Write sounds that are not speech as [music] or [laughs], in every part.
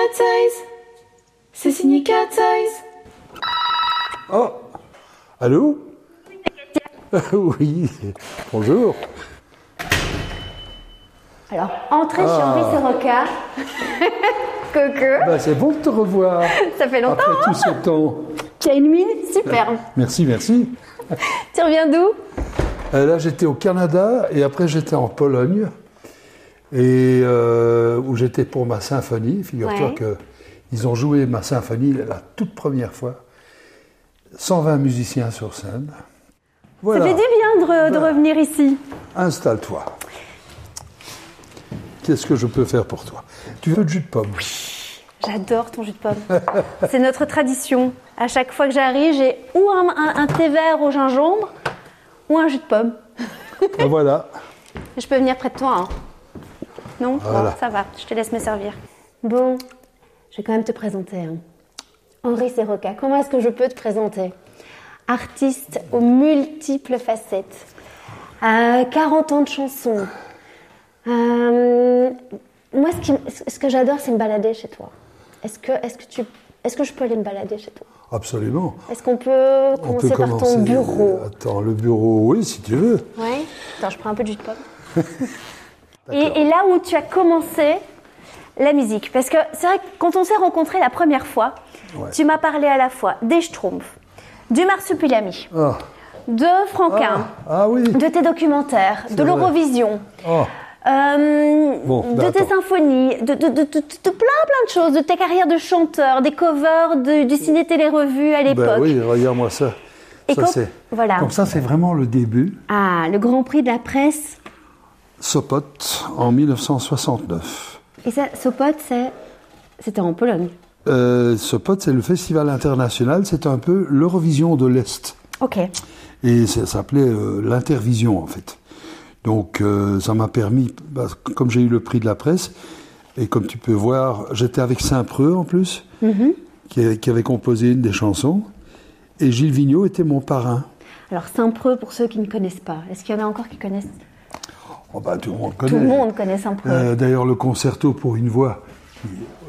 Cat Eyes. C'est signé Cat Eyes. Oh Allô? Oui, bonjour. Alors, entrez chez Ah. Henri Serroca. [laughs] Coucou. Bah, c'est bon de te revoir Ça fait longtemps. après tout ce temps. Tu as une mine? Superbe. Merci, merci. Tu reviens d'où? Euh, là, j'étais au Canada et après, j'étais en Pologne, et, euh, où j'étais pour ma symphonie. Figure-toi Ouais. que ils ont joué ma symphonie la toute première fois. 120 musiciens sur scène. Voilà, Ça fait du bien de, re- de Voilà. revenir ici. installe-toi. Qu'est-ce que je peux faire pour toi? Tu veux du jus de pomme? J'adore ton jus de pomme. [laughs] C'est notre tradition. À chaque fois que j'arrive, j'ai ou un, un- un thé vert au gingembre ou un jus de pomme. Ben Voilà. Je peux venir près de toi. hein. Non Voilà. Bon, ça va. Je te laisse me servir. Bon, je vais quand même te présenter. hein. Henri Serroca, comment est-ce que je peux te présenter? Artiste aux multiples facettes. Euh, 40 ans de chansons. Euh, moi, ce, qui- ce que j'adore, c'est me balader chez toi. Est-ce que, est que, tu, est que je peux aller me balader chez toi? Absolument. Est-ce qu'on peut On commencer peut par commencer. ton bureau? Attends, le bureau, oui, si tu veux. Ouais. Attends, je prends un peu de jus de pomme. Et, et là où tu as commencé la musique, parce que c'est vrai que quand on s'est rencontrés la première fois, Ouais. tu m'as parlé à la fois des Schtroumpfs, du Marsupilami, Ah, de Franquin, ah oui. de tes documentaires, de l'Eurovision. Oh, euh, Bon, de tes attends. symphonies, de, de, de- de- de plein plein de choses, de ta carrière de chanteur, des covers de- du ciné télé revue à l'époque. ben oui, regarde-moi ça. Et ça c'est. voilà. Donc ça, c'est vraiment le début. Ah, le Grand Prix de la presse. Sopot en 1969. Et ça, Sopot, c'est, c'était en Pologne. Euh, Sopot, c'est le festival international. C'est un peu l'Eurovision de l'Est. Ok. Et ça s'appelait euh, l'Intervision, en fait. Donc, euh, ça m'a permis, bah, comme j'ai eu le prix de la presse, et comme tu peux voir, j'étais avec Saint-Preux en plus, qui, a- qui avait composé une des chansons, et Gilles Vigneault était mon parrain. Alors Saint-Preux, pour ceux qui ne connaissent pas, est-ce qu'il y en a encore qui connaissent? Oh, bah, tout le monde connaît. Tout le monde connaît Saint-Preux. Euh, D'ailleurs, le concerto pour une voix,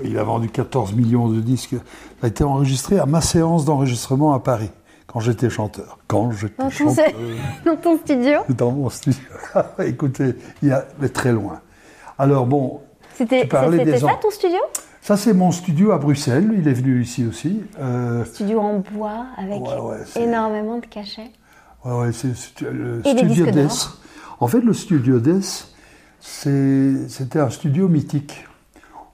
il, a vendu 14 millions de disques, a été enregistré à ma séance d'enregistrement à Paris, quand j'étais chanteur. Quand j'étais chanteur. dans ton studio Dans mon studio. [laughs] Écoutez, il y a, mais très loin. Alors bon, C'était, ça ton studio? Ça c'est mon studio à Bruxelles. Il est venu ici aussi. Euh, Studio en bois avec Ouais, ouais, c'est- énormément de cachets. ouais, ouais, c'est le Et studio DES. En fait, le studio DES, c'était un studio mythique.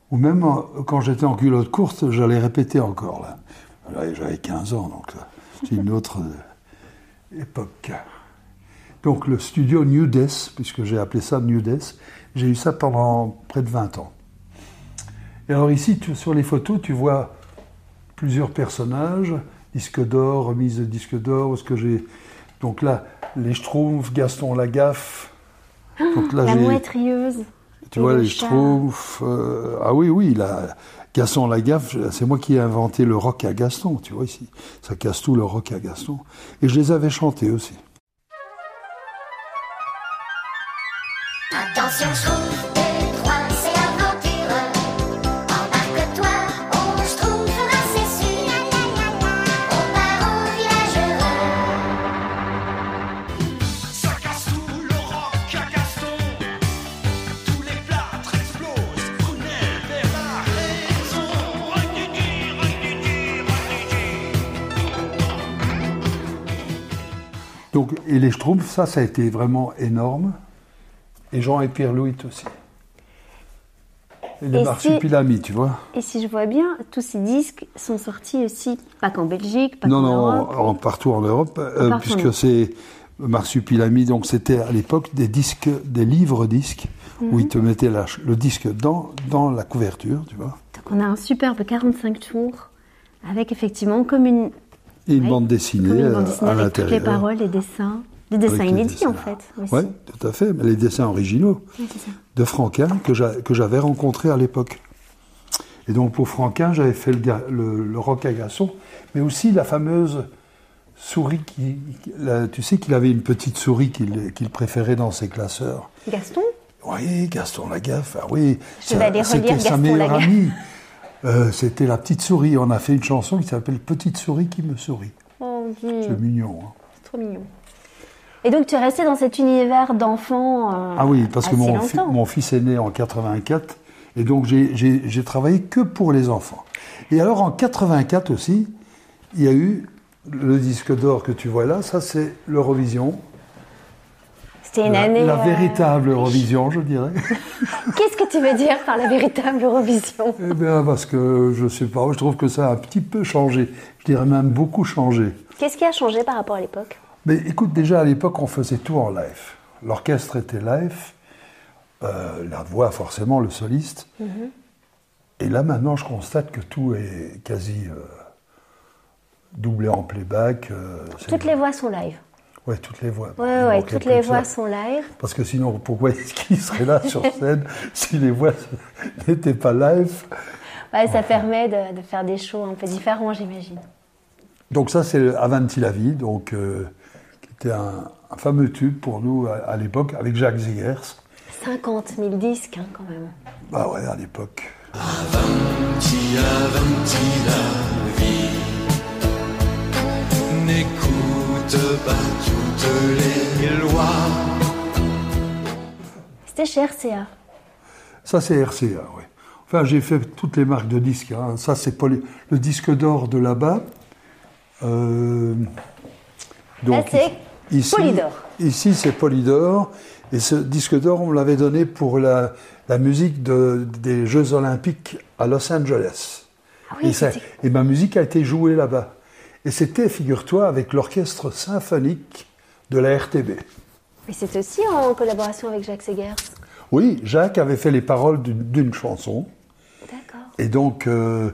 Ou même euh, quand j'étais en culotte courte, j'allais répéter encore là. J'avais- J'avais 15 ans, donc euh, c'est une autre euh, époque. Donc le studio New Death, puisque j'ai appelé ça New Death, j'ai eu ça pendant près de 20 ans. Et alors ici, sur les photos, tu vois plusieurs personnages, disque d'or, remise de disque d'or, ce que j'ai... Donc là, les Schtroumpfs, Gaston Lagaffe. Donc là, La mouette rieuse. Tu vois, le les. Schtroumpfs. euh, ah oui, oui, là, Gaston Lagaffe, c'est moi qui ai inventé le rock à Gaston, tu vois ici. Ça casse tout le rock à Gaston. Et je les avais chantés aussi. Attention, Schtroumpf, Donc, et les Schtroumpfs, ça, ça a été vraiment énorme. Et Jean et Pierre Louis aussi. Et les Marsupilami, tu vois. Et si je vois bien, tous ces disques sont sortis aussi, pas qu'en Belgique, pas Non, qu'en non, Europe. en- partout en Europe, euh, puisque c'est Marsupilami, donc c'était à l'époque des disques, des livres-disques, Mhm. où ils te mettaient la le disque dans, dans la couverture, tu vois. Donc on a un superbe 45 tours, avec effectivement comme une, Et une Ouais, bande dessinée, une euh, bande dessinée à avec toutes les l'intérieur. paroles, les dessins, des dessins inédits dessins. en fait. Oui, tout à fait, mais les dessins originaux ça. de Franquin que j'a- que j'avais rencontré à l'époque. Et donc pour Franquin, j'avais fait le, le- le rock à garçon, mais aussi la fameuse souris qui, la- tu sais qu'il avait une petite souris qu'il qu'il préférait dans ses classeurs. Gaston? Oui, Gaston Lagaffe, ah oui. C'était sa meilleure amie. [laughs] Euh, C'était La Petite Souris. On a fait une chanson qui s'appelle Petite Souris qui me sourit. Oh, C'est mignon. hein. c'est trop mignon. Et donc tu es resté dans cet univers d'enfants euh, Ah oui, parce que mon, fi- mon fils est né en 84, et donc j'ai travaillé que pour les enfants. Et alors en 84 aussi, il y a eu le disque d'or que tu vois là, ça c'est l'Eurovision. C'était une La, année. la euh, véritable Eurovision, je dirais. [laughs] Qu'est-ce que tu veux dire par la véritable Eurovision? Eh bien, parce que je sais pas, je trouve que ça a un petit peu changé. Je dirais même beaucoup changé. Qu'est-ce qui a changé par rapport à l'époque? Mais écoute, déjà à l'époque, on faisait tout en live. L'orchestre était live, euh, la voix forcément, le soliste. Et là maintenant, je constate que tout est quasi euh, doublé en playback. euh, c'est- Toutes les voix sont live. Ouais, toutes les voix. Ouais, ouais, toutes les voix sont live. Parce que sinon, pourquoi est-ce qu'il serait là sur [laughs] scène si les voix [laughs] n'étaient pas live? Ouais, ça permet de, de faire des shows un peu différents, j'imagine. Donc ça, c'est Avanti la vie, donc, euh, qui était un, un fameux tube pour nous à, à l'époque, avec Jacques Zegers. 50 000 disques, hein, quand même. Bah ouais, à l'époque. Avanti, avanti la vie. Toutes les lois. C'était chez RCA. Ça, c'est RCA, oui. Enfin, j'ai fait toutes les marques de disques. hein. Ça, c'est Poly- le disque d'or de là-bas. Euh, Là, c'est ici, Polydor. Ici, c'est Polydor. Et ce disque d'or, on me l'avait donné pour la, la musique de- des Jeux Olympiques à Los Angeles. Ah oui, et, ça- c'était- et ma musique a été jouée là-bas. Et c'était, figure-toi, avec l'orchestre symphonique de la RTB. Mais c'est aussi en collaboration avec Jacques Segers. Oui, Jacques avait fait les paroles d'une d'une chanson. D'accord. Et donc, euh,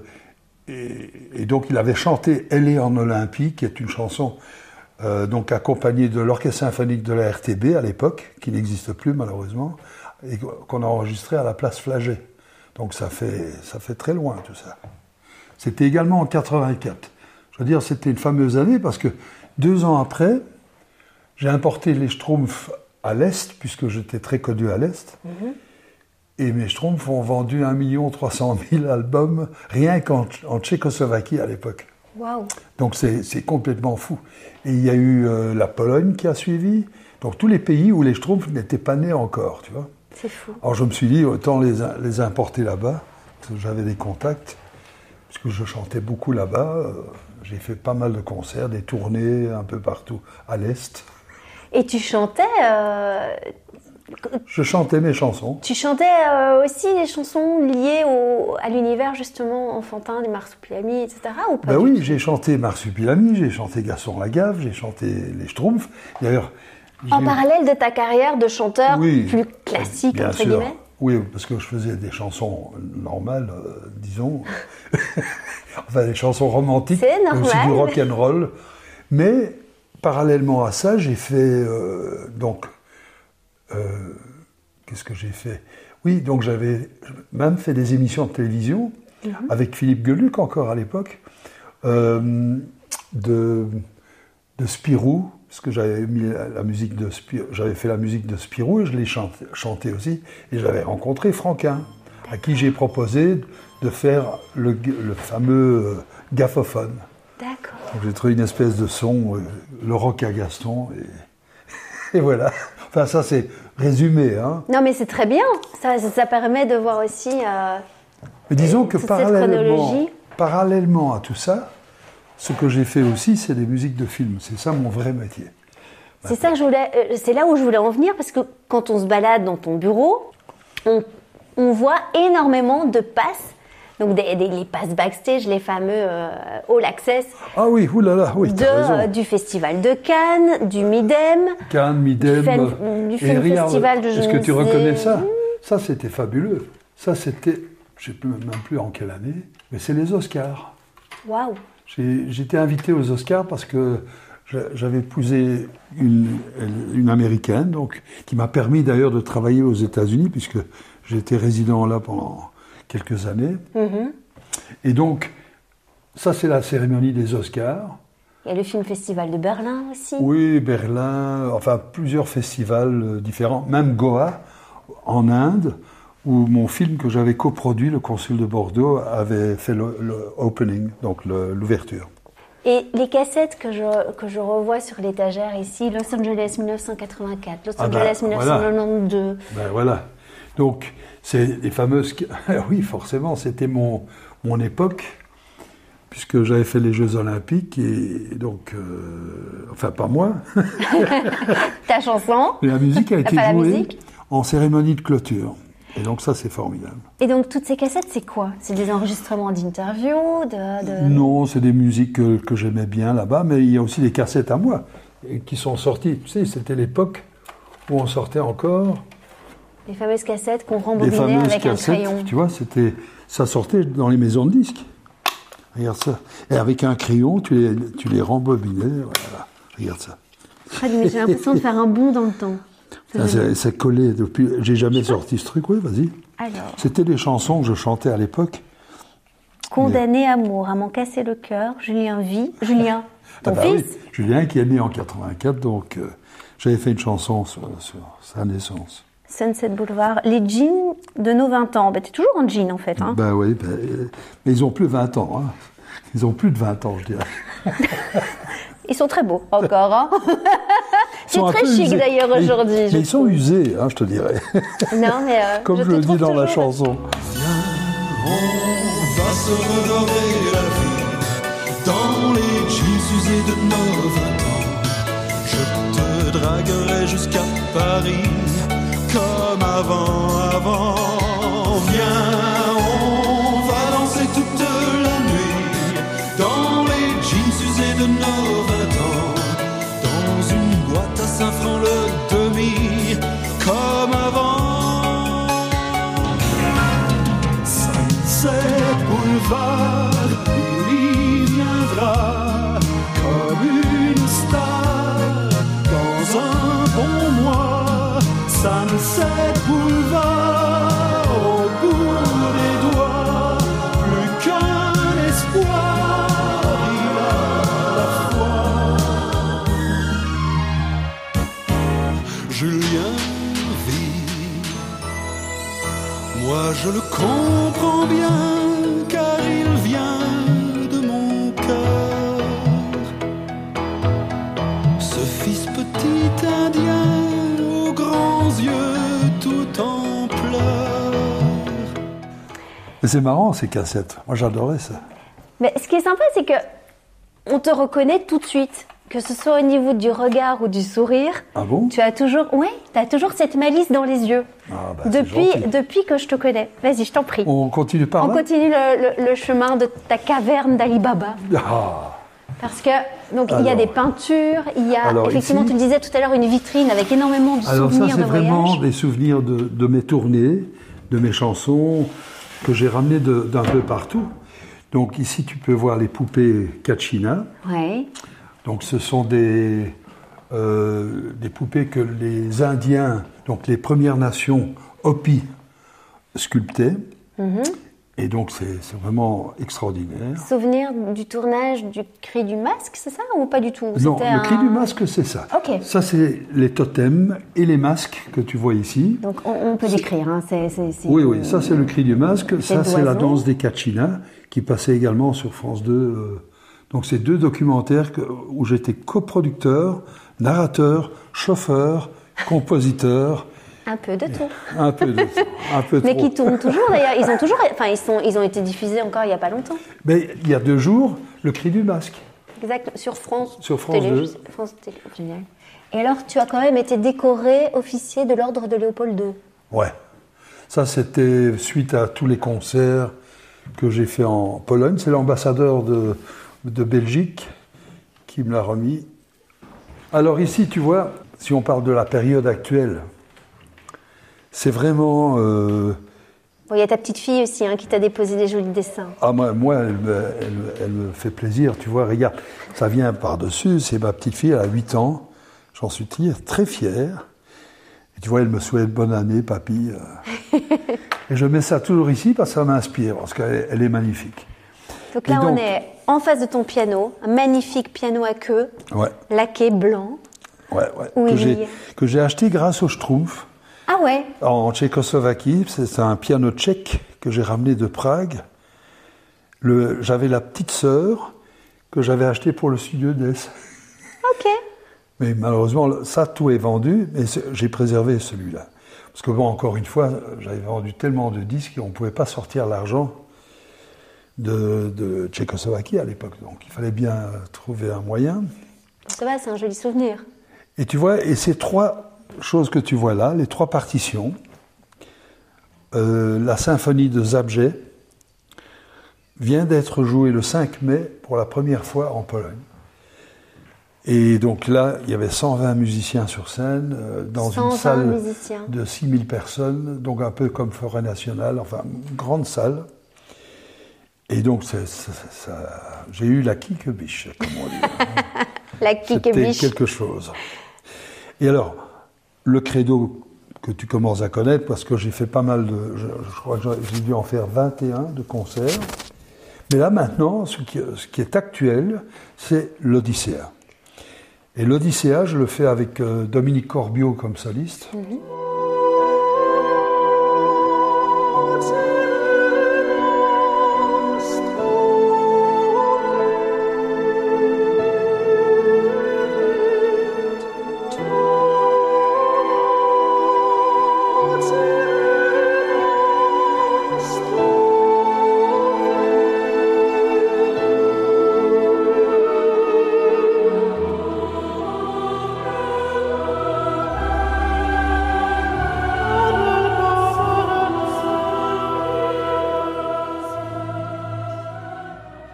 et, et donc, il avait chanté Elle est en Olympie, qui est une chanson euh, donc accompagnée de l'Orchestre symphonique de la RTB à l'époque, qui n'existe plus malheureusement, et qu'on a enregistré à la place Flagey. Donc ça fait, ça fait très loin tout ça. C'était également en 84. Je veux dire, c'était une fameuse année parce que deux ans après, j'ai importé les Schtroumpfs à l'Est, puisque j'étais très connu à l'Est. Et mes Schtroumpfs ont vendu 1 300 000 albums rien qu'en en Tchécoslovaquie à l'époque. Waouh. Donc c'est complètement fou. Et il y a eu euh, la Pologne qui a suivi. Donc tous les pays où les Schtroumpfs n'étaient pas nés encore, tu vois. C'est fou. Alors je me suis dit, autant les, les importer là-bas, parce que j'avais des contacts, puisque je chantais beaucoup là-bas. euh, J'ai fait pas mal de concerts, des tournées un peu partout à l'Est. Et tu chantais, euh, Je chantais mes chansons. tu chantais euh, aussi des chansons liées au, à l'univers justement enfantin des Marsupilami, etc. Ou pas Ben oui, j'ai chanté Marsupilami, j'ai chanté Gaston Lagaffe, j'ai chanté les Schtroumpfs. D'ailleurs, En parallèle de ta carrière de chanteur Oui, plus classique, entre sûr. guillemets? Oui, parce que je faisais des chansons normales, euh, disons. [laughs] enfin, des chansons romantiques. C'est aussi du rock and roll. Mais parallèlement à ça, j'ai fait euh, donc. euh, Qu'est-ce que j'ai fait? Oui, donc j'avais même fait des émissions de télévision Mhm. avec Philippe Geluc encore à l'époque, de, de Spirou, parce que j'avais mis la, musique de j'avais fait la musique de Spirou et je l'ai chanté, chanté aussi, et j'avais rencontré Franquin, à qui j'ai proposé de faire le, le fameux euh, gaffophone. D'accord. Donc j'ai trouvé une espèce de son, euh, le rock à Gaston, et, [laughs] et voilà. Enfin ça c'est résumé, hein. Non, mais c'est très bien. Ça, ça, permet de voir aussi. euh, Mais disons que parallèlement, parallèlement à tout ça, ce que j'ai fait aussi, c'est des musiques de films. C'est ça mon vrai métier. C'est ça que je voulais. euh, c'est là où je voulais en venir parce que quand on se balade dans ton bureau, on, on voit énormément de passes. Donc des, des- les passes backstage, les fameux euh, All Access Ah oui, oulala, oui, de, euh, du festival de Cannes, du Midem. Cannes, Midem. Du film festival de Est-ce que tu reconnais ça Ça, c'était fabuleux. Ça, c'était, je ne sais même plus en quelle année, mais c'est les Oscars. Waouh. J'étais invité aux Oscars parce que j'a- j'avais épousé une, une américaine, donc, qui m'a permis d'ailleurs de travailler aux États-Unis, puisque j'étais résident là pendant quelques années. Mhm. Et donc, ça, c'est la cérémonie des Oscars. Il y a le film festival de Berlin aussi. Oui, Berlin, enfin plusieurs festivals euh, différents, même Goa en Inde, où mon film que j'avais coproduit, le consul de Bordeaux, avait fait le, le opening, donc l'ouverture. Et les cassettes que je, que je revois sur l'étagère ici, Los Angeles 1984, Los Ah bah, Angeles voilà. 1992. Ben voilà. Donc, c'est les fameuses. [laughs] Oui, forcément, c'était mon, mon époque, puisque j'avais fait les Jeux Olympiques, et donc. euh, enfin, pas moi, [laughs] Ta chanson. mais [laughs] la musique a été Enfin, jouée en cérémonie de clôture. Et donc, ça, c'est formidable. Et donc, toutes ces cassettes, c'est quoi? C'est des enregistrements d'interviews de, de- Non, c'est des musiques que, que j'aimais bien là-bas, mais il y a aussi des cassettes à moi et qui sont sorties. Tu sais, c'était l'époque où on sortait encore Les fameuses cassettes qu'on rembobinait avec un crayon. Tu vois, c'était, ça sortait dans les maisons de disques. Regarde ça. Et avec un crayon, tu les, tu les rembobinais. Voilà. Regarde ça. Ah, mais J'ai l'impression de faire un bond dans le temps. Ça, c'est, c'est collé depuis. J'ai jamais sorti ce truc. Oui, vas-y. Alors, C'était des chansons que je chantais à l'époque. condamné amour à m'en casser le cœur, Julien vit. Julien, ton Ah bah fils oui, Julien qui est né en 84, donc euh, j'avais fait une chanson sur, sur sa naissance. Sunset Boulevard, les jeans de nos 20 ans. Bah, t'es toujours en jean en fait. Hein. Ben oui, euh, mais ils ont plus 20 ans. hein. Ils ont plus de 20 ans, je dirais. [laughs] Ils sont très beaux encore. Hein. [laughs] Ils C'est très chic d'ailleurs Mais- aujourd'hui. Mais je ils sont usés, hein, je te dirais. [laughs] Non, mais euh, Comme je, te le dis dans la toujours- chanson. On va se redorer la vie dans les jeans usés de nos vingt ans. Je te draguerai jusqu'à Paris comme avant, avant. Sunset Boulevard, il y viendra comme une star dans un bon mois. Sunset Boulevard, au bout des doigts, plus qu'un espoir, il a la foi. Julien vit. Moi je le comprends c'est marrant ces cassettes. Moi j'adorais ça. Mais ce qui est sympa, c'est que on te reconnaît tout de suite. Que ce soit au niveau du regard ou du sourire, Ah bon? Tu as toujours, ouais, tu as toujours cette malice dans les yeux. Ah, bah, depuis, depuis que je te connais. Vas-y, je t'en prie. On continue par On là? continue le, le- le chemin de ta caverne d'Alibaba. Ah, Parce que, donc, il y a des peintures, il y a, Alors, effectivement, ici- tu le disais tout à l'heure, une vitrine avec énormément de Alors ça souvenirs c'est de vraiment voyage. des souvenirs de, de mes tournées, de mes chansons que j'ai ramenées de- d'un peu partout. Donc ici tu peux voir les poupées Kachina. Ouais. Donc ce sont des, euh, des poupées que les Indiens, donc les Premières Nations Hopi, sculptaient. Mhm. Et donc c'est vraiment extraordinaire. Souvenir du tournage du cri du masque, c'est ça ou pas du tout? Non, le cri du masque, c'est ça. Ok. Ça, c'est les totems et les masques que tu vois ici. Donc on, on peut décrire. Hein, c'est- Oui, oui, ça c'est le cri du masque. Ça c'est la danse des Kachina qui passait également sur France 2. euh. Donc c'est deux documentaires où j'étais coproducteur, narrateur, chauffeur, compositeur, Un peu de tout. un peu, de, un peu Mais qui tournent toujours d'ailleurs. Ils ont toujours, enfin ils sont, ils ont été diffusés encore il y a pas longtemps. Mais il y a deux jours, le cri du masque. Exact. Sur France. Sur France Télé, 2. je sais- France Télé. Génial. Et alors tu as quand même été décoré officier de l'ordre de Léopold II. Ouais. Ça, c'était suite à tous les concerts que j'ai fait en Pologne. C'est l'ambassadeur de, de Belgique qui me l'a remis. Alors ici, tu vois, si on parle de la période actuelle, c'est vraiment... euh, Bon, il y a ta petite fille aussi hein, qui t'a déposé des jolis dessins. ah, moi, moi elle, me, elle me- elle me fait plaisir, tu vois, regarde, ça vient par-dessus, c'est ma petite fille, elle a 8 ans, j'en suis très, fier. Et tu vois, elle me souhaite bonne année, papy. euh. [laughs] Et je mets ça toujours ici parce que ça m'inspire, parce qu'elle elle est magnifique. Donc là on est en face de ton piano, un magnifique piano à queue, Ouais, laqué blanc. ouais, ouais. Oui. Que j'ai- Que j'ai acheté grâce au Schtroumpf. Ah ouais en Tchécoslovaquie. C'est un piano tchèque que j'ai ramené de Prague. J'avais la petite sœur que j'avais acheté pour le studio d'Es. [laughs] Ok. Mais malheureusement, ça, tout est vendu, mais j'ai préservé celui-là. Parce que bon, encore une fois, j'avais vendu tellement de disques qu'on ne pouvait pas sortir l'argent de, de Tchécoslovaquie à l'époque. Donc il fallait bien trouver un moyen. Ça va, c'est un joli souvenir. Et tu vois, et ces trois choses que tu vois là, les trois partitions, euh, la symphonie de Zabjet vient d'être jouée le 5 mai pour la première fois en Pologne. Et donc là, il y avait 120 musiciens sur scène, euh, dans 120 une salle musiciens. de 6000 personnes, donc un peu comme Forêt Nationale, enfin, une grande salle. Et donc, j'ai eu la biche, comme on dit. [laughs] La C'était kikebiche. quelque chose. Et alors, le credo que tu commences à connaître, parce que j'ai fait pas mal de. Je, crois que j'ai dû en faire 21 de concerts. Mais là, maintenant, ce qui, est actuel, c'est l'Odyssée. Et l'Odyssée, je le fais avec euh, Dominique Corbiot comme soliste.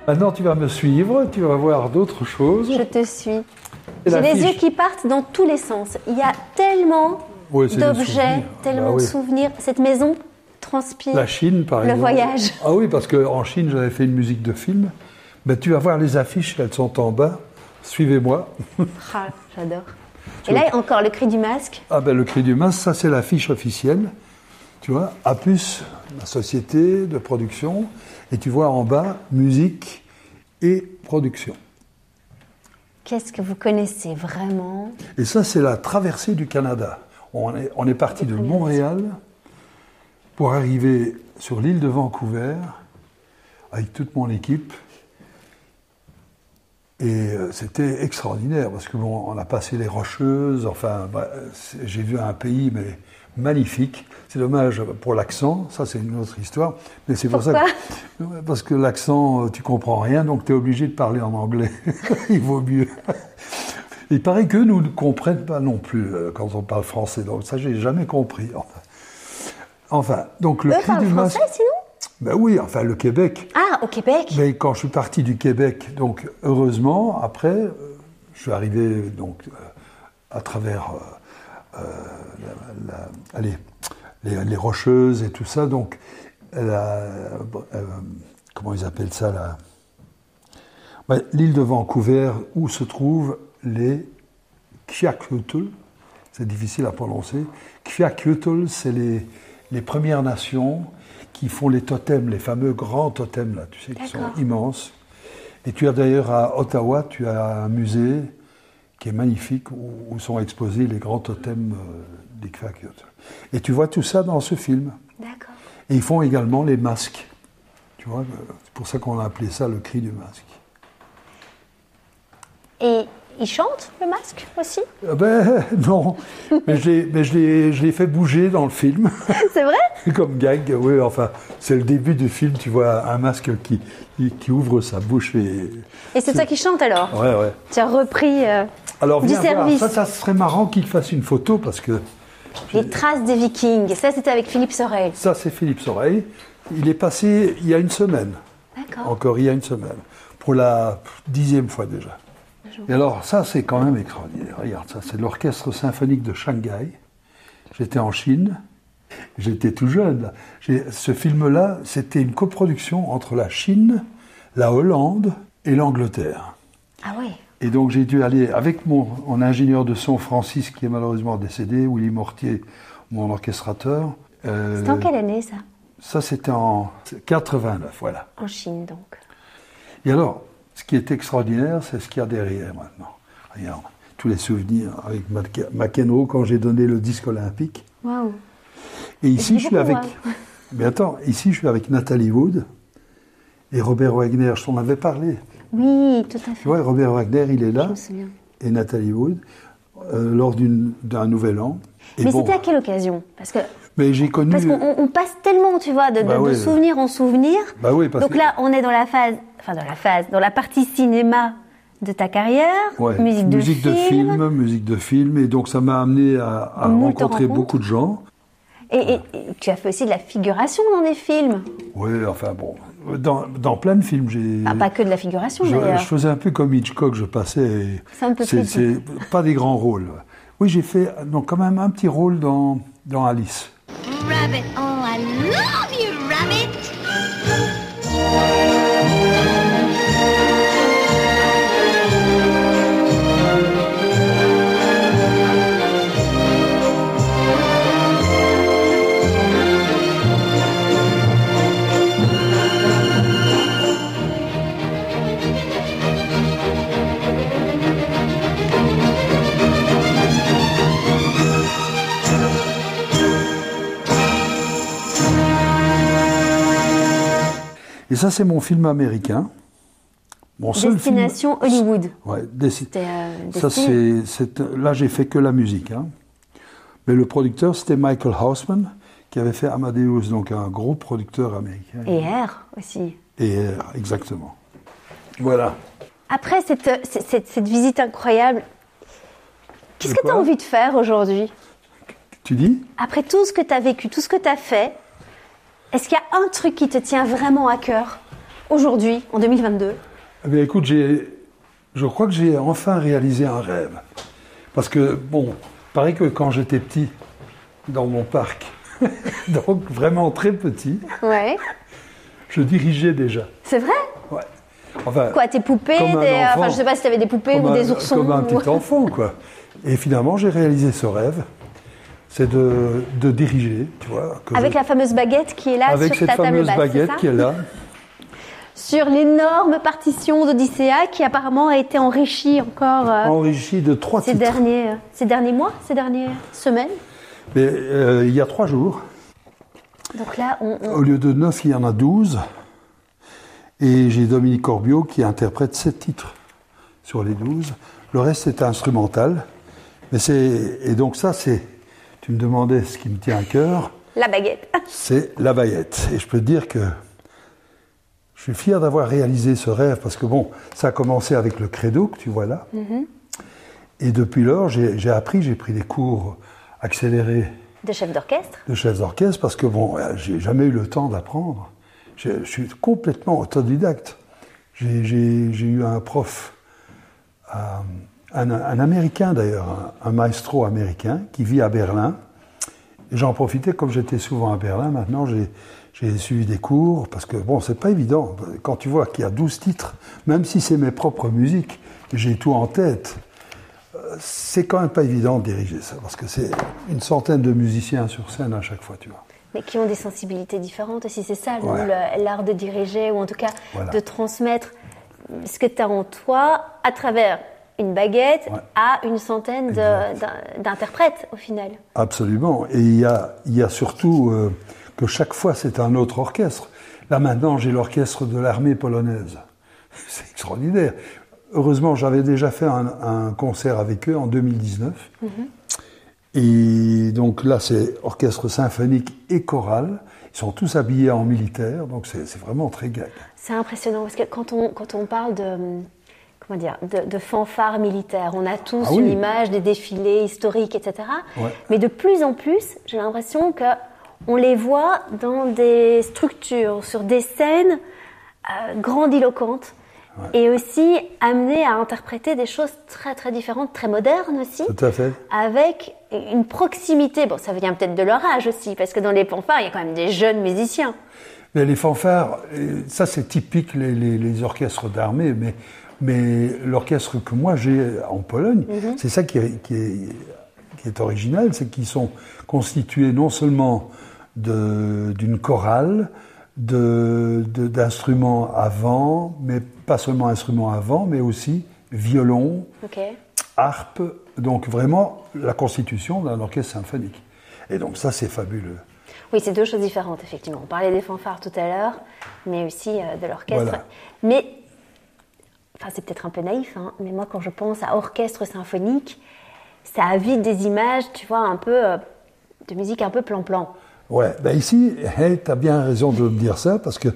Maintenant, tu vas me suivre, tu vas voir d'autres choses. Je te suis. J'ai les yeux qui partent dans tous les sens. Il y a tellement d'objets, souvenirs. tellement Bah de souvenirs. Cette maison transpire. La Chine, par Le exemple. voyage. Ah oui, parce qu'en Chine, j'avais fait une musique de film. Ben, tu vas voir les affiches, elles sont en bas. Suivez-moi. [laughs] Ah, J'adore. Et là, encore le cri du masque. Ah ben, le cri du masque, ça c'est l'affiche officielle. Tu vois, Apus, la société de production. Et tu vois en bas, musique et production. Qu'est-ce que vous connaissez vraiment? Et ça, c'est la traversée du Canada. On est, on est parti de Montréal pour arriver sur l'île de Vancouver avec toute mon équipe. Et euh, c'était extraordinaire parce que bon, on a passé les Rocheuses. Enfin, bah, j'ai vu un pays mais magnifique. C'est dommage pour l'accent. Ça, c'est une autre histoire. Mais c'est pour ça que, [laughs] parce que l'accent, euh, tu comprends rien, donc tu es obligé de parler en anglais. [laughs] Il vaut mieux. Il paraît que nous ne comprennent pas non plus euh, quand on parle français. Donc ça, j'ai jamais compris. Enfin, Enfin, donc le parlent du masque. français sinon? Ben oui, enfin le Québec. Ah, au Québec Mais quand je suis parti du Québec, donc heureusement, après, euh, je suis arrivé donc euh, à travers euh, la- la- allez, les, les rocheuses et tout ça, donc la- comment ils appellent ça là Ouais, L'île de Vancouver où se trouvent les Kviakutl, c'est difficile à prononcer. Kviakutl, c'est les, les Premières Nations qui font les totems, les fameux grands totems là, tu sais, qui sont immenses. Et tu as d'ailleurs à Ottawa, tu as un musée qui est magnifique où, où sont exposés les grands totems euh, des Kviakutl. Et tu vois tout ça dans ce film. D'accord. Et ils font également les masques. Tu vois, euh, c'est pour ça qu'on a appelé ça le cri du masque. Et ils chantent le masque aussi? Ah Ben [laughs] non, mais je l'ai- fait bouger dans le film, [laughs] C'est vrai? Comme gag. Oui, enfin, c'est le début du film, tu vois un masque qui, qui, ouvre sa bouche et... Et c'est toi qui chante alors? Ouais, ouais. Tu as repris euh, Alors Du viens voir, service. ça, ça serait marrant qu'il fasse une photo parce que les traces des Vikings. Ça, c'était avec Philippe Sorel. ça, c'est Philippe Soreille. Il est passé il y a une semaine, D'accord. encore il y a une semaine, pour la dixième fois déjà. Et alors, ça, c'est quand même extraordinaire. Regarde, ça, c'est l'orchestre symphonique de Shanghai. J'étais en Chine. J'étais tout jeune. Ce film-là, c'était une coproduction entre la Chine, la Hollande et l'Angleterre. Ah ouais. Et donc, j'ai dû aller avec mon, mon ingénieur de son, Francis, qui est malheureusement décédé, Willy Mortier, mon orchestrateur. Euh, C'était en quelle année ça? Ça, c'était en 89, voilà. En Chine donc. Et alors, ce qui est extraordinaire, c'est ce qu'il y a derrière maintenant. Regarde, tous les souvenirs avec McEnroe quand j'ai donné le disque olympique. Waouh. Et ici, je suis beaucoup, avec. hein. [laughs] Mais attends, ici, je suis avec Nathalie Wood et Robert Wagner. Je t'en avais parlé. Oui, tout à fait. Tu vois, Robert Wagner, il est Je là, me souviens. et Nathalie Wood, euh, lors d'un nouvel an. Et Mais bon, c'était à quelle occasion? Parce que mais j'ai connu. parce qu'on on- on passe tellement, tu vois, de, de- Bah de souvenir en souvenir. Bah oui, parce Donc que- là, on est dans la phase, enfin dans la phase, dans la partie cinéma de ta carrière, Ouais, musique, de, film, film, musique de film, et donc ça m'a amené à, rencontrer beaucoup de gens. Et, et- et tu as fait aussi de la figuration dans des films. Oui, enfin bon, dans, dans plein de films, j'ai. Ah, pas que de la figuration je, je faisais un peu comme Hitchcock, je passais. C'est un peu plus pas des grands rôles. Oui, j'ai fait donc quand même un petit rôle dans, dans Alice. Rabbit, oh, I love Et ça, c'est mon film américain. Mon seul Destination Hollywood. film. Ouais, Desti- C'était euh, Ça, c'est, là, j'ai fait que la musique. hein. Mais le producteur, c'était Michael Hausman, qui avait fait Amadeus, donc un gros producteur américain. Et R aussi. Et R, exactement. Voilà. Après cette, cette, cette- visite incroyable, qu'est-ce que tu as envie de faire aujourd'hui? Tu dis? Après tout ce que tu as vécu, tout ce que tu as fait, est-ce qu'il y a un truc qui te tient vraiment à cœur aujourd'hui, en 2022 Eh bien, écoute, j'ai, je crois que j'ai enfin réalisé un rêve. Parce que, bon, pareil que quand j'étais petit, dans mon parc, [laughs] donc vraiment très petit, Ouais. je dirigeais déjà. C'est vrai? Ouais. Enfin, Quoi, tes poupées Comme un des, euh, enfant. Enfin, je sais pas si tu avais des poupées ou un, des oursons. comme un petit enfant, quoi. Et finalement, j'ai réalisé ce rêve. C'est de, de diriger, tu vois. que Avec je- la fameuse baguette qui est là avec sur cette ta table fameuse basse, baguette c'est qui est là. Sur l'énorme partition d'Odyssea qui apparemment a été enrichie encore euh, enrichi de trois ces, titres. derniers, euh, ces derniers mois, ces dernières semaines. Mais, euh, il y a trois jours, Donc là, on, on- au lieu de neuf, il y en a douze. Et j'ai Dominique Corbiot qui interprète sept titres sur les douze. Le reste est instrumental. Mais c'est, et donc ça, c'est, tu me demandais ce qui me tient à cœur, la baguette. [laughs] c'est la baguette. Et je peux te dire que je suis fier d'avoir réalisé ce rêve parce que bon, ça a commencé avec le credo que tu vois là. Et depuis lors, j'ai appris, j'ai pris des cours accélérés De chef d'orchestre. de chef d'orchestre parce que bon, euh, j'ai jamais eu le temps d'apprendre. Je suis complètement autodidacte. J'ai- eu un prof, euh, un, un Américain d'ailleurs, un, un maestro américain qui vit à Berlin. Et j'en profitais, comme j'étais souvent à Berlin, maintenant j'ai suivi des cours, parce que bon, c'est pas évident. Quand tu vois qu'il y a 12 titres, même si c'est mes propres musiques, j'ai tout en tête, euh, c'est quand même pas évident de diriger ça, parce que c'est une centaine de musiciens sur scène à chaque fois, tu vois. Mais qui ont des sensibilités différentes aussi, c'est ça, Ouais. l'art de diriger, ou en tout cas Voilà. de transmettre ce que tu as en toi à travers une baguette Ouais. à une centaine d'interprètes au final. Absolument. Et il y a, il y a surtout euh, que chaque fois c'est un autre orchestre. Là maintenant j'ai l'orchestre de l'armée polonaise. [laughs] C'est extraordinaire. Heureusement j'avais déjà fait un, un concert avec eux en 2019. Et donc là c'est orchestre symphonique et choral. Ils sont tous habillés en militaire, donc c'est c'est vraiment très gag. C'est impressionnant parce que quand on, quand on parle de, comment dire, de, de fanfares militaires, on a tous Ah oui. une image des défilés historiques, etc. Ouais. Mais de plus en plus, j'ai l'impression que on les voit dans des structures, sur des scènes euh, grandiloquentes et aussi amenées à interpréter des choses très très différentes, très modernes aussi Tout à fait. avec une proximité. Bon, ça vient peut-être de leur âge aussi, parce que dans les fanfares, il y a quand même des jeunes musiciens. Mais les fanfares, ça c'est typique les, les- les orchestres d'armée, mais, mais l'orchestre que moi j'ai en Pologne, c'est ça qui est, qui est, qui est original, c'est qu'ils sont constitués non seulement de- d'une chorale, de- de- d'instruments avant, mais pas seulement instruments avant, mais aussi violon, harpe, donc vraiment la constitution d'un orchestre symphonique. Et donc ça, c'est fabuleux. Oui, c'est deux choses différentes, effectivement. On parlait des fanfares tout à l'heure, mais aussi euh, de l'orchestre. Voilà. Mais, enfin, c'est peut-être un peu naïf, hein, mais moi, quand je pense à orchestre symphonique, ça a vite des images, tu vois, un peu euh, de musique un peu plan-plan. Ouais, ben ici, tu as bien raison de me dire ça, parce que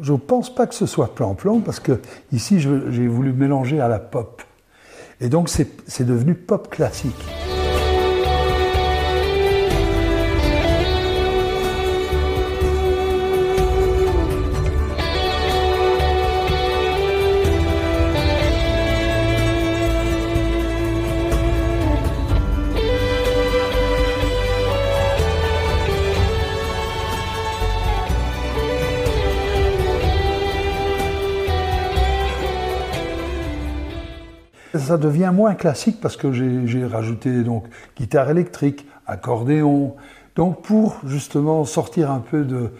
je ne pense pas que ce soit plan-plan, parce que ici, j'ai voulu mélanger à la pop. Et donc, c'est devenu pop classique. Ça devient moins classique parce que j'ai rajouté donc guitare électrique, accordéon, donc pour justement sortir un peu de,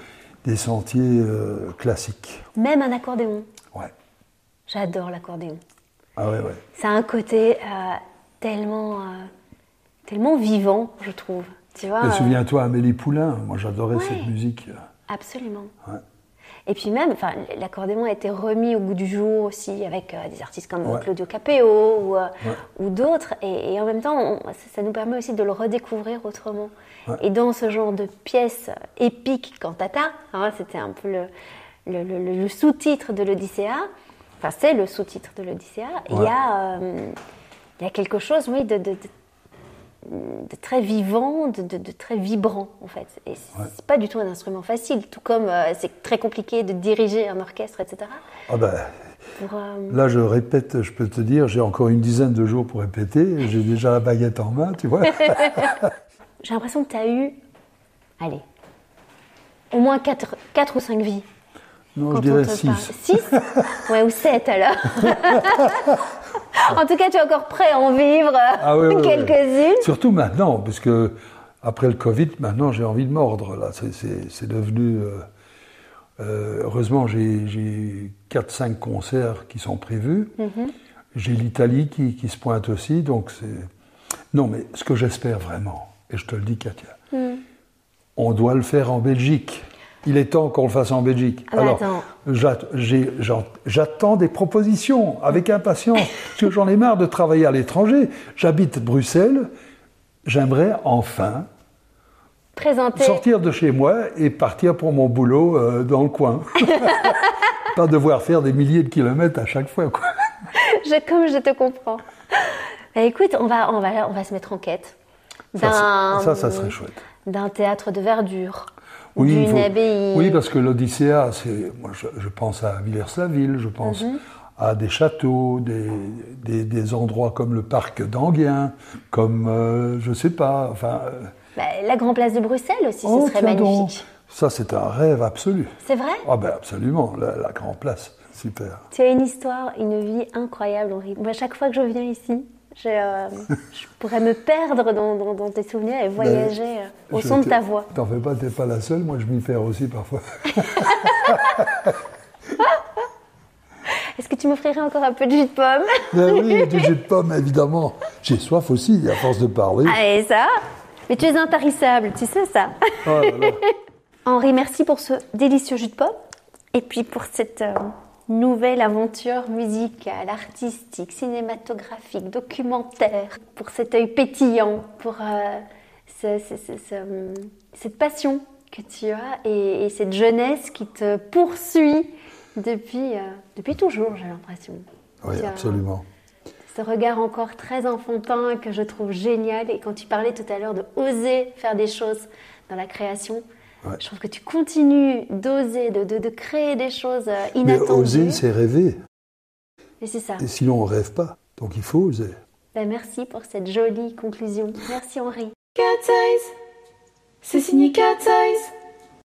des sentiers euh, classiques. Même un accordéon. Ouais. J'adore l'accordéon. Ah ouais, ouais. Ça a un côté euh, tellement, euh, tellement vivant, je trouve. Tu vois Mais Souviens-toi Amélie Poulain, moi j'adorais Ouais. cette musique. Absolument. Ouais. Et puis même, enfin, l'accordéon a été remis au goût du jour aussi avec euh, des artistes comme Ouais. Claudio Capeo ou, euh, Ouais. ou d'autres. Et, et en même temps, on- ça, ça nous permet aussi de le redécouvrir autrement. Ouais. Et dans ce genre de pièces épiques cantata, hein, c'était un peu le, le- le- le- le sous-titre de l'Odyssée. Enfin, c'est le sous-titre de l'Odyssée. Il y a, euh, il y a quelque chose, oui, de, de- de- de très vivant, de, de- de très vibrant en fait. Et c'est Ouais. pas du tout un instrument facile, tout comme euh, c'est très compliqué de diriger un orchestre, etc. Ah ben, Pour, euh, là je répète, je peux te dire, j'ai encore une dizaine de jours pour répéter, j'ai déjà la baguette en main, tu vois. [laughs] J'ai l'impression que tu as eu, allez, au moins 4, ou 5 vies. Non, quand je dirais on te parle. 6. 6 Ouais, ou 7 alors. [laughs] en tout cas, tu es encore prêt à en vivre Ah oui, oui, oui. quelques-unes. Surtout maintenant, puisque après le Covid, maintenant j'ai envie de mordre. Là, c'est, devenu. euh, euh, heureusement, j'ai, j'ai 4-5 concerts qui sont prévus. Mhm. J'ai l'Italie qui, qui se pointe aussi, donc c'est. Non, mais ce que j'espère vraiment, et je te le dis, Katia, Mhm. on doit le faire en Belgique. Il est temps qu'on le fasse en Belgique. Ah bah Alors, j'attends des propositions avec impatience, [laughs] parce que j'en ai marre de travailler à l'étranger. J'habite Bruxelles, j'aimerais enfin Présenter. sortir de chez moi et partir pour mon boulot euh, dans le coin. [laughs] Pas devoir faire des milliers de kilomètres à chaque fois. Quoi. [laughs] Je- comme je te comprends. Bah, écoute, on va, on, va, on va se mettre en quête ça, ça serait chouette. d'un théâtre de verdure, Oui, il d'une faut- abbaye. Oui, parce que l'Odyssée, c'est, moi, je, je pense à Villers-la-Ville, je pense Mhm. à des châteaux, des, des, des endroits comme le parc d'Anguien, comme, euh, je sais pas, enfin... euh, Bah, la Grand Place de Bruxelles aussi, oh, ce serait tiens donc, magnifique. Ça, c'est un rêve absolu. C'est vrai? Ah ben absolument, la, la Grand Place, super. Tu as une histoire, une vie incroyable, Henri. Moi, chaque fois que je viens ici, euh, je pourrais me perdre dans, dans- dans tes souvenirs et voyager euh, au son de ta voix. T'en fais pas, t'es pas la seule, moi je m'y perds aussi parfois. [laughs] Est-ce que tu m'offrirais encore un peu de jus de pomme? [laughs] Ben oui, du jus de pomme, évidemment. J'ai soif aussi, à force de parler. Allez, ça? Mais tu es intarissable, tu sais ça Oh là là. [laughs] Henri, merci pour ce délicieux jus de pomme et puis pour cette euh, nouvelle aventure musicale, artistique, cinématographique, documentaire, pour cet œil pétillant, pour euh, ce- ce- ce- ce- cette passion que tu as et, et cette jeunesse qui te poursuit depuis, euh, depuis toujours, j'ai l'impression. Oui, absolument. Ce regard encore très enfantin que je trouve génial. Et quand tu parlais tout à l'heure de oser faire des choses dans la création, Ouais. je trouve que tu continues d'oser, de, de- de créer des choses euh, Mais inattendues. oser, c'est rêver. Et c'est ça. Et sinon, on rêve pas. Donc il faut oser. Ben, merci pour cette jolie conclusion. Merci Henri. Cat's Eyes. C'est signé Cat's Eyes.